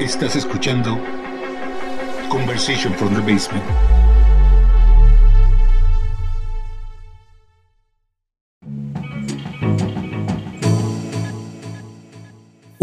Estás escuchando Conversation from the Basement.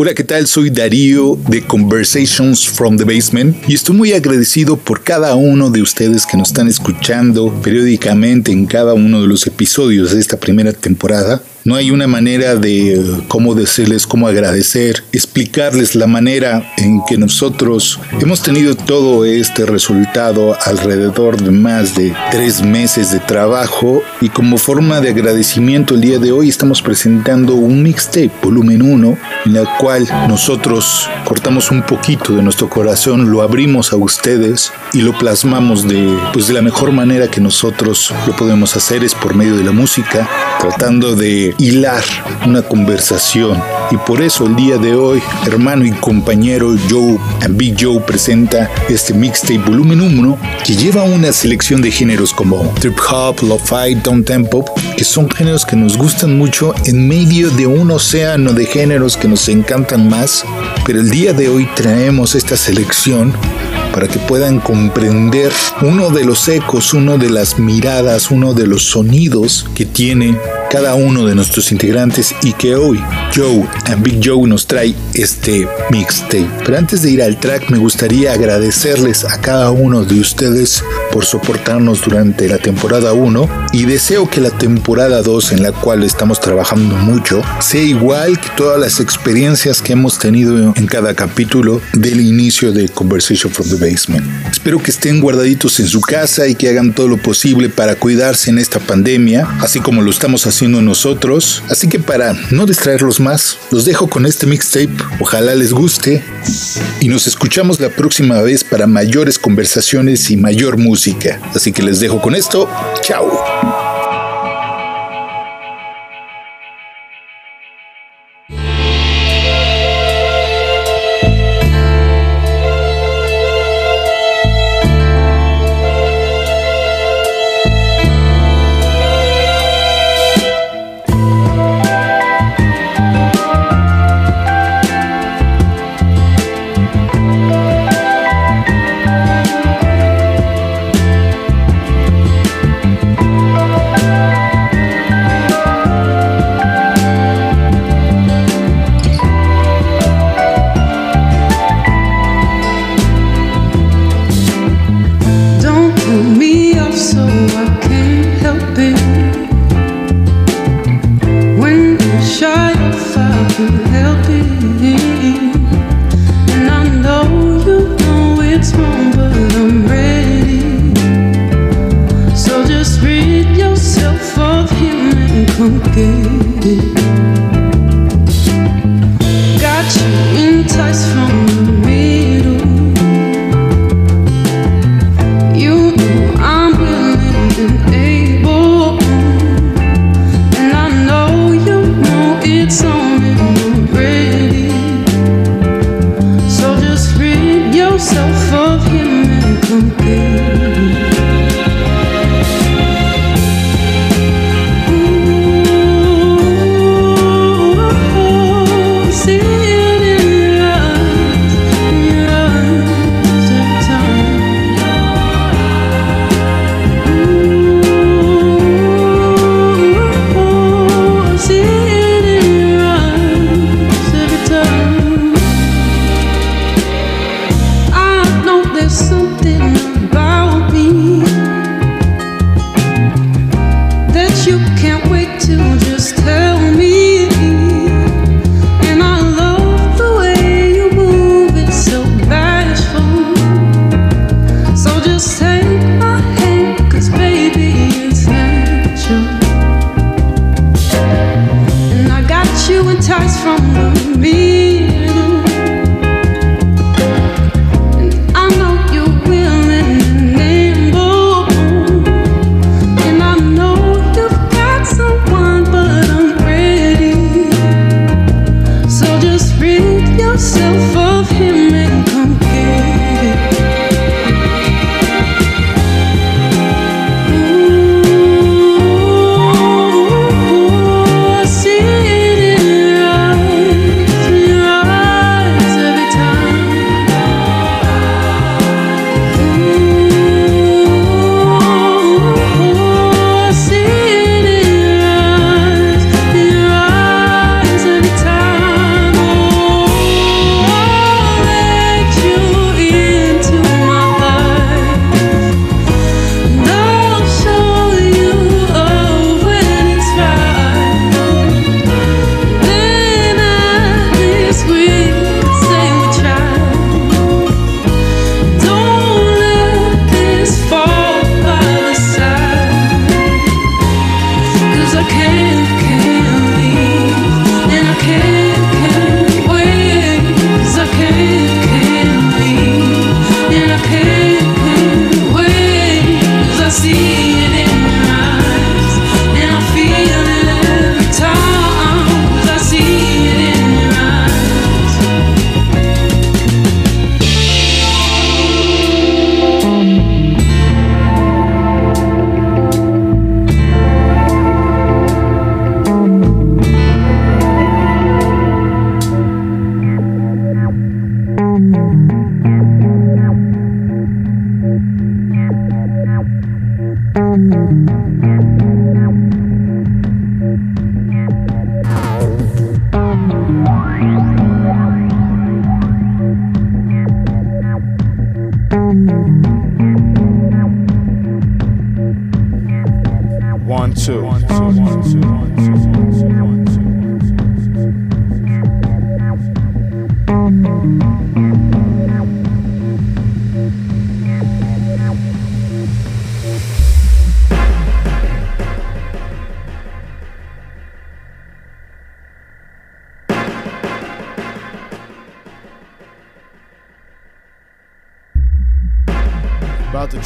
Hola, ¿qué tal? Soy Darío de Conversations from the Basement y estoy muy agradecido por cada uno de ustedes que nos están escuchando periódicamente en cada uno de los episodios de esta primera temporada. No hay una manera de cómo decirles, cómo agradecer, explicarles la manera en que nosotros hemos tenido todo este resultado alrededor de más de tres meses de trabajo y como forma de agradecimiento el día de hoy estamos presentando un mixtape volumen 1 en la cual nosotros cortamos un poquito de nuestro corazón, lo abrimos a ustedes y lo plasmamos de, pues de la mejor manera que nosotros lo podemos hacer es por medio de la música, tratando de hilar una conversación. Y por eso el día de hoy, hermano y compañero Joe Big Joe presenta este mixtape volumen 1 que lleva una selección de géneros como trip hop, lo-fi, down tempo, que son géneros que nos gustan mucho en medio de un océano de géneros que nos encantan más. Pero el día de hoy traemos esta selección para que puedan comprender uno de los ecos, uno de las miradas, uno de los sonidos que tiene cada uno de nuestros integrantes y que hoy Joe and Big Joe nos trae este mixtape. Pero antes de ir al track me gustaría agradecerles a cada uno de ustedes por soportarnos durante la temporada 1 y deseo que la temporada 2 en la cual estamos trabajando mucho sea igual que todas las experiencias que hemos tenido en cada capítulo del inicio de Conversation from the Basement. Espero que estén guardaditos en su casa y que hagan todo lo posible para cuidarse en esta pandemia, así como lo estamos haciendo nosotros. Así que para no distraerlos más, los dejo con este mixtape. Ojalá les guste. Y nos escuchamos la próxima vez para mayores conversaciones y mayor música. Así que les dejo con esto. Chao. bouquet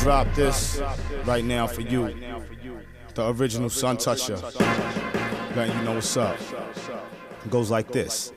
drop this right now for you. The original Sun Toucher. Letting you know what's up. It goes like this.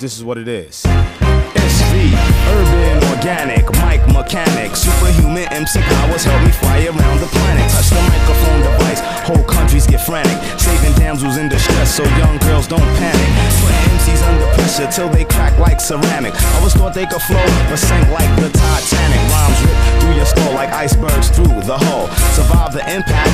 This is what it is. SV, urban organic, mic mechanic, superhuman MC powers help me fly around the planet. Touch the microphone device, whole countries get frantic. Saving damsels in distress so young girls don't panic. Putting MCs under pressure till they crack like ceramic. I was thought they could flow, but sank like the Titanic. Rhymes rip through your skull like icebergs through the hull. Survive the impact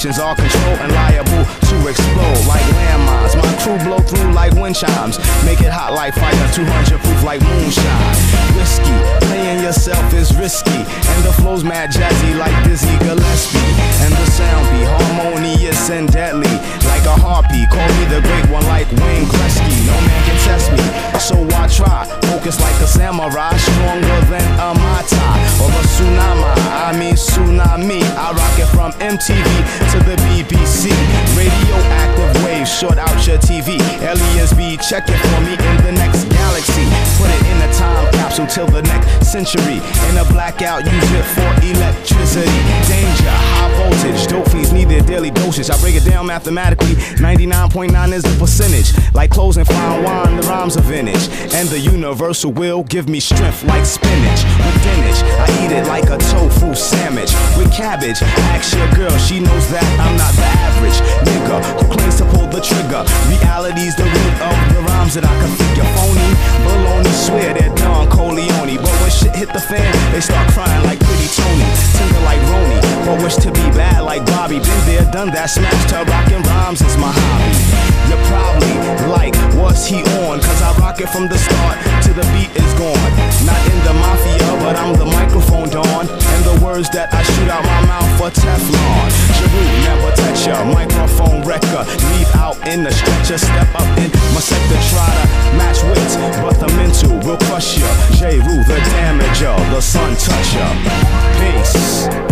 compositions are controlled and liable to explode like landmines. My crew blow through like wind chimes. Make it hot like fire, 200 proof like moonshine. Whiskey, playing yourself is risky. And the flow's mad jazzy like Dizzy Gillespie. And the sound be harmonious and deadly like a harpy. Call me the great one like Wayne Gretzky. No man can test me, so I try. Focus like a samurai, stronger than a mata or a tsunami. I mean tsunami. I rock it from MTV to the BBC. Radioactive waves short out your. Aliens be checking for me in the next galaxy. Put it in a time capsule till the next century. In a blackout, use it for electricity. Danger, high voltage. Dope fiends need their daily dosage. I break it down mathematically. 99.9 is the percentage. Like closing fine wine, the rhymes are vintage. And the universal will give me strength like spinach. With spinach, I eat it like a tofu sandwich. With cabbage, ask your girl, she knows that I'm not the average nigga who claims to pull the trigger. Reality's the root of the rhymes that I can figure phony. Baloney swear they're Don Corleone. But when shit hit the fan, they start crying like pretty Tony. Tender like Roni, but wish to be bad like Bobby. Been there, done that, smash to rockin' rhymes is my hobby. You're probably like, what's he on? Cause I rock it from the start to the beat is gone. Not in the mafia, but I'm the microphone dawn. And the words that I shoot out my mouth for Teflon. Sharu, never touch ya. Microphone wrecker. Leave out in the stretcher. Step up in my sector. Try to match wits, but the mental will crush ya. J. Rue, the damager. The sun toucher. Peace. Film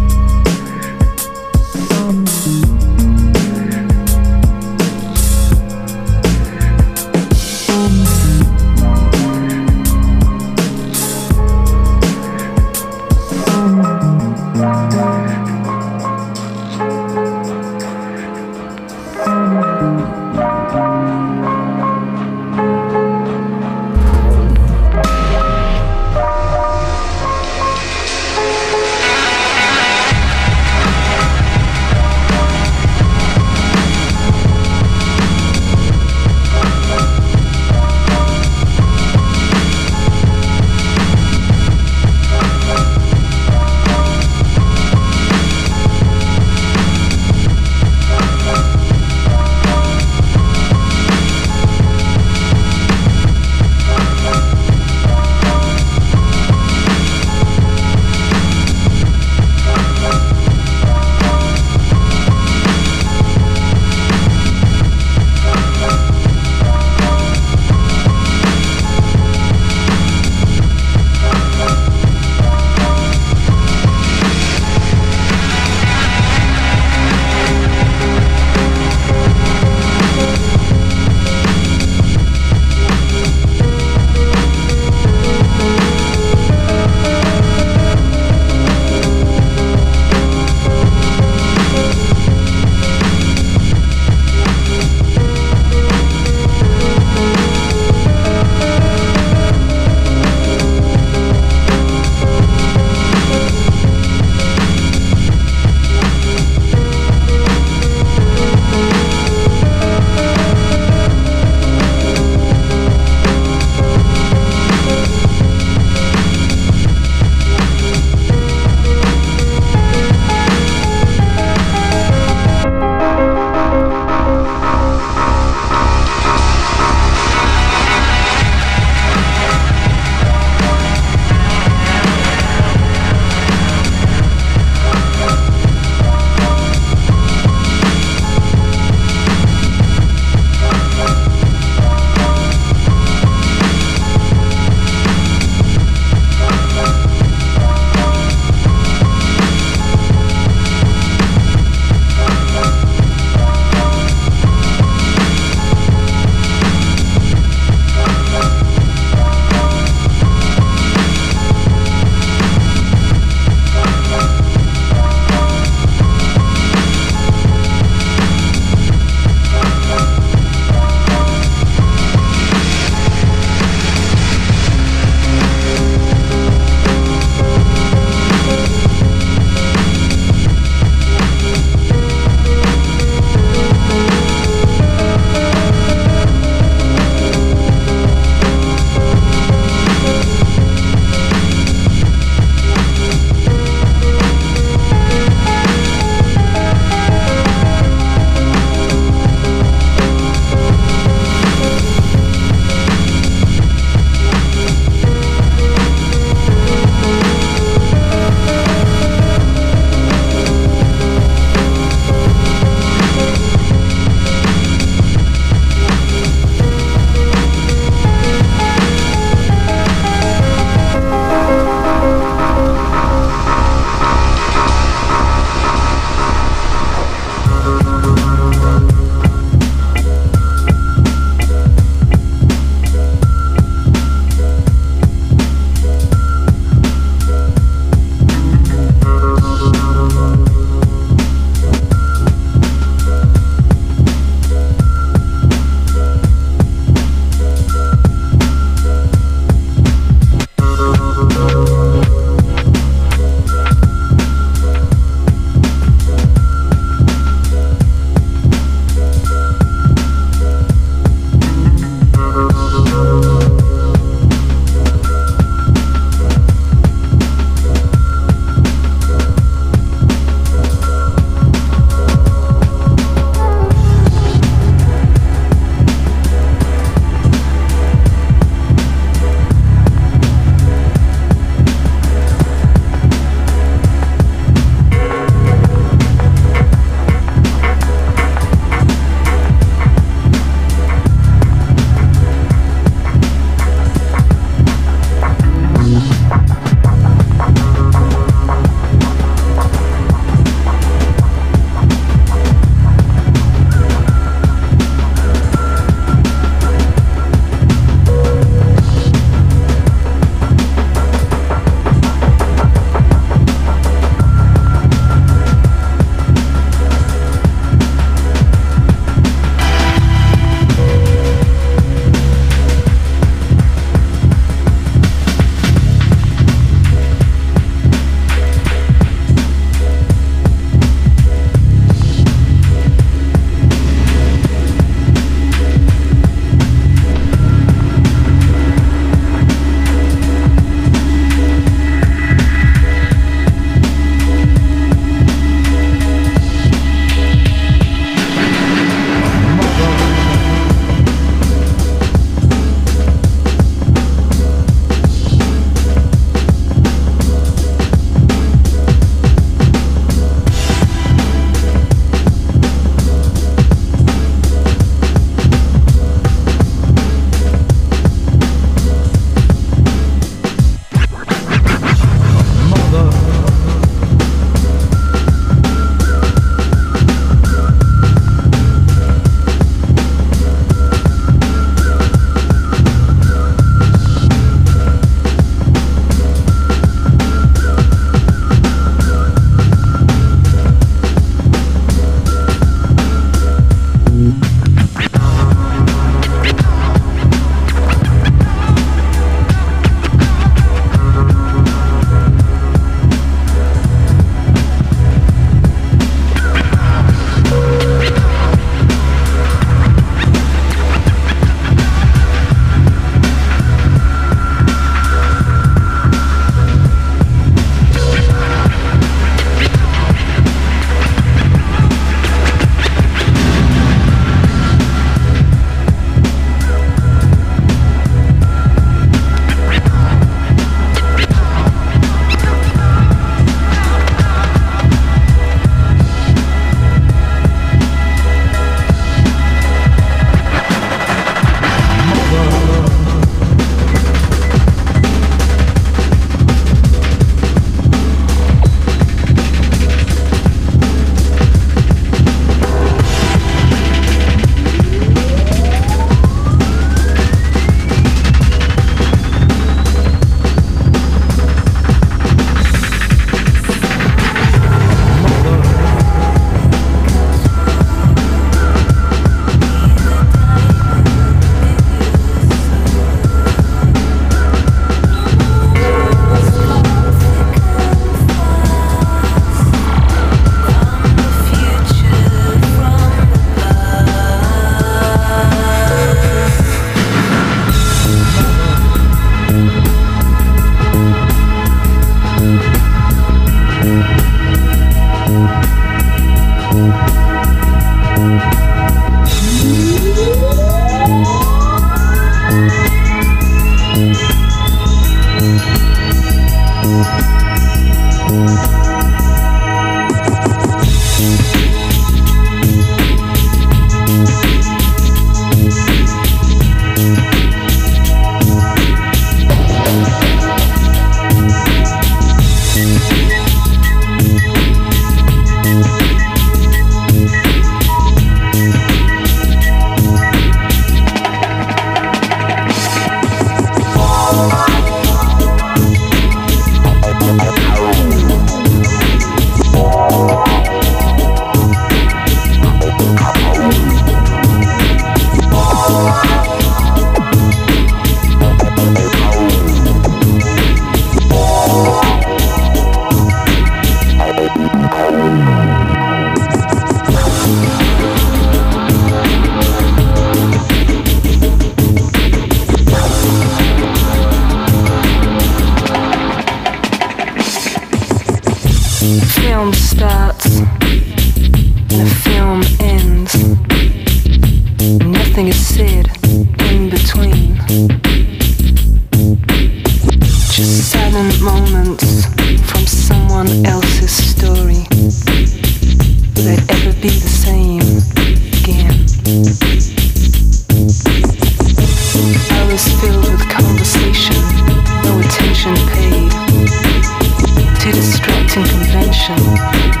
Russia.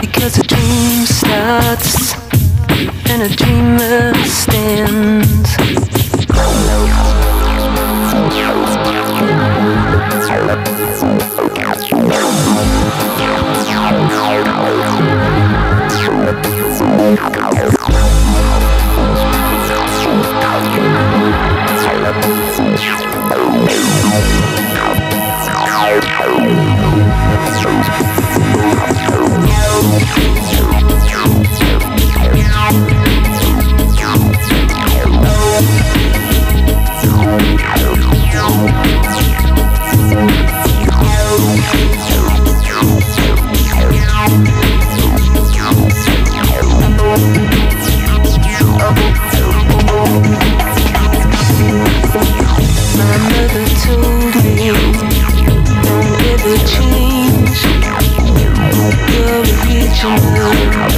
Because a dream starts and a dreamer stands. 情。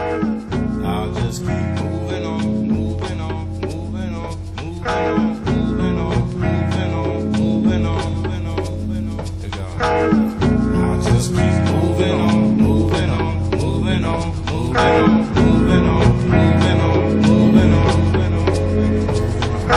I just keep moving on, moving on, moving on, moving on. Moving on, moving on, moving on, moving on. I just keep moving on, moving on, moving on, moving on, moving on, moving on, moving on, moving on.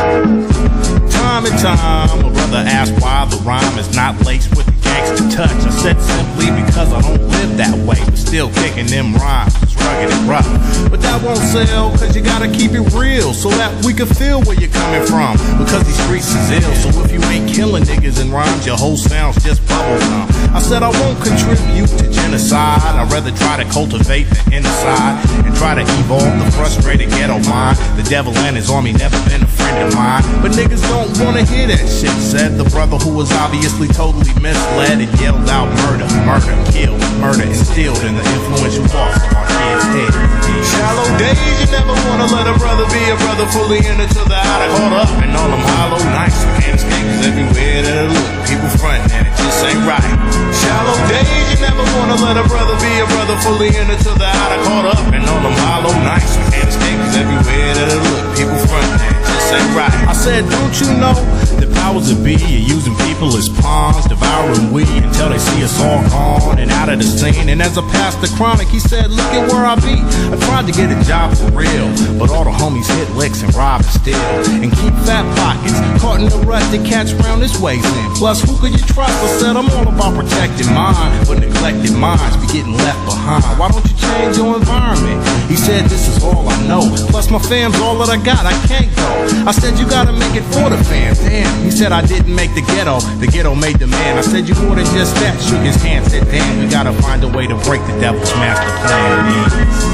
Time and time, a brother asked why the rhyme is not laced with gangster touch. I said simply because I don't live that way, but still kicking them rhymes Rugged and rough. But that won't sell, cause you gotta keep it real so that we can feel where you're coming from. Because these streets is ill, so if you ain't killing niggas in rhymes, your whole sound's just bubble gum. I said I won't contribute to genocide. I'd rather try to cultivate the inside and try to evolve the frustrated ghetto mind. The devil and his army never been of mine. But niggas don't wanna hear that shit, said the brother who was obviously totally misled and yelled out murder, murder, killed, murder instilled in the influential thoughts of our kids' heads. Shallow days, you never wanna let a brother be a brother fully in it till the outer caught up in all them hollow nights. You can't 'cause everywhere that I look, people frontin' and it just ain't right. Shallow days, you never wanna let a brother be a brother fully in it till the outer caught up in all them hollow nights. You can't 'cause everywhere that I look, people frontin' and. I said, don't you know the powers that be are using people as pawns, devouring we until they see us all gone and out of the scene. And as I passed the chronic, he said, look at where I be. I tried to get a job for real, but all the homies hit licks and rob and steal and keep fat pockets caught in the rut they catch round this ways in. Plus, who could you trust? I said, I'm all about protecting mine, but neglected minds be getting left behind. Why don't you change your environment? He said, this is all I know. Plus, my fam's all that I got. I can't go. I said, you gotta make it for the fam. Damn. He said, I didn't make the ghetto. The ghetto made the man. I said, you more than just that. Shook his hand, said, damn, we gotta find a way to break the devil's master plan.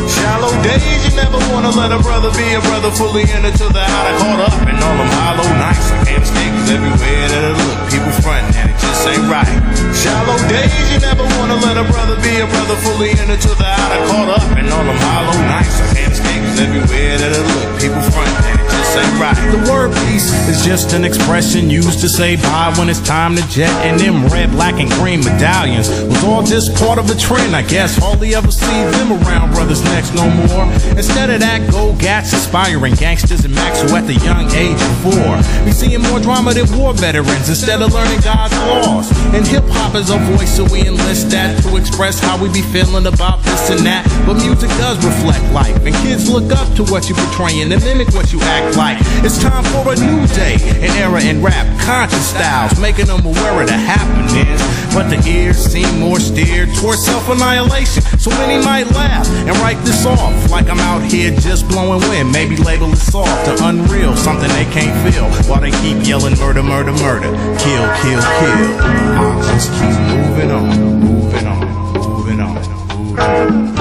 Shallow days, you never wanna let a brother be a brother fully in it till the outer caught up in all them hollow nights. I can't everywhere that I look, people frontin' and it just ain't right. Shallow days, you never wanna let a brother be a brother fully in it till the outer caught up in all them hollow nights. I can't 'cause everywhere that I look, people it just right. The word peace is just an expression used to say bye when it's time to jet. And them red, black, and green medallions was all just part of a trend, I guess. Hardly ever see them around brothers next no more. Instead of that, go gats, aspiring gangsters and max who at the young age of four. We seeing more drama than war veterans instead of learning God's laws. And hip hop is a voice, so we enlist that to express how we be feeling about this and that. But music does reflect life, and kids look up to what you're portraying and mimic what you act like. It's time for a new day, an era in rap, conscious styles, making them aware of the happenings. But the ears seem more steered towards self annihilation, so many might laugh and write this off like I'm out here just blowing wind. Maybe label it soft or unreal, something they can't feel while they keep yelling murder, murder, murder, kill, kill, kill. I'll just keep moving on, moving on, moving on, moving on.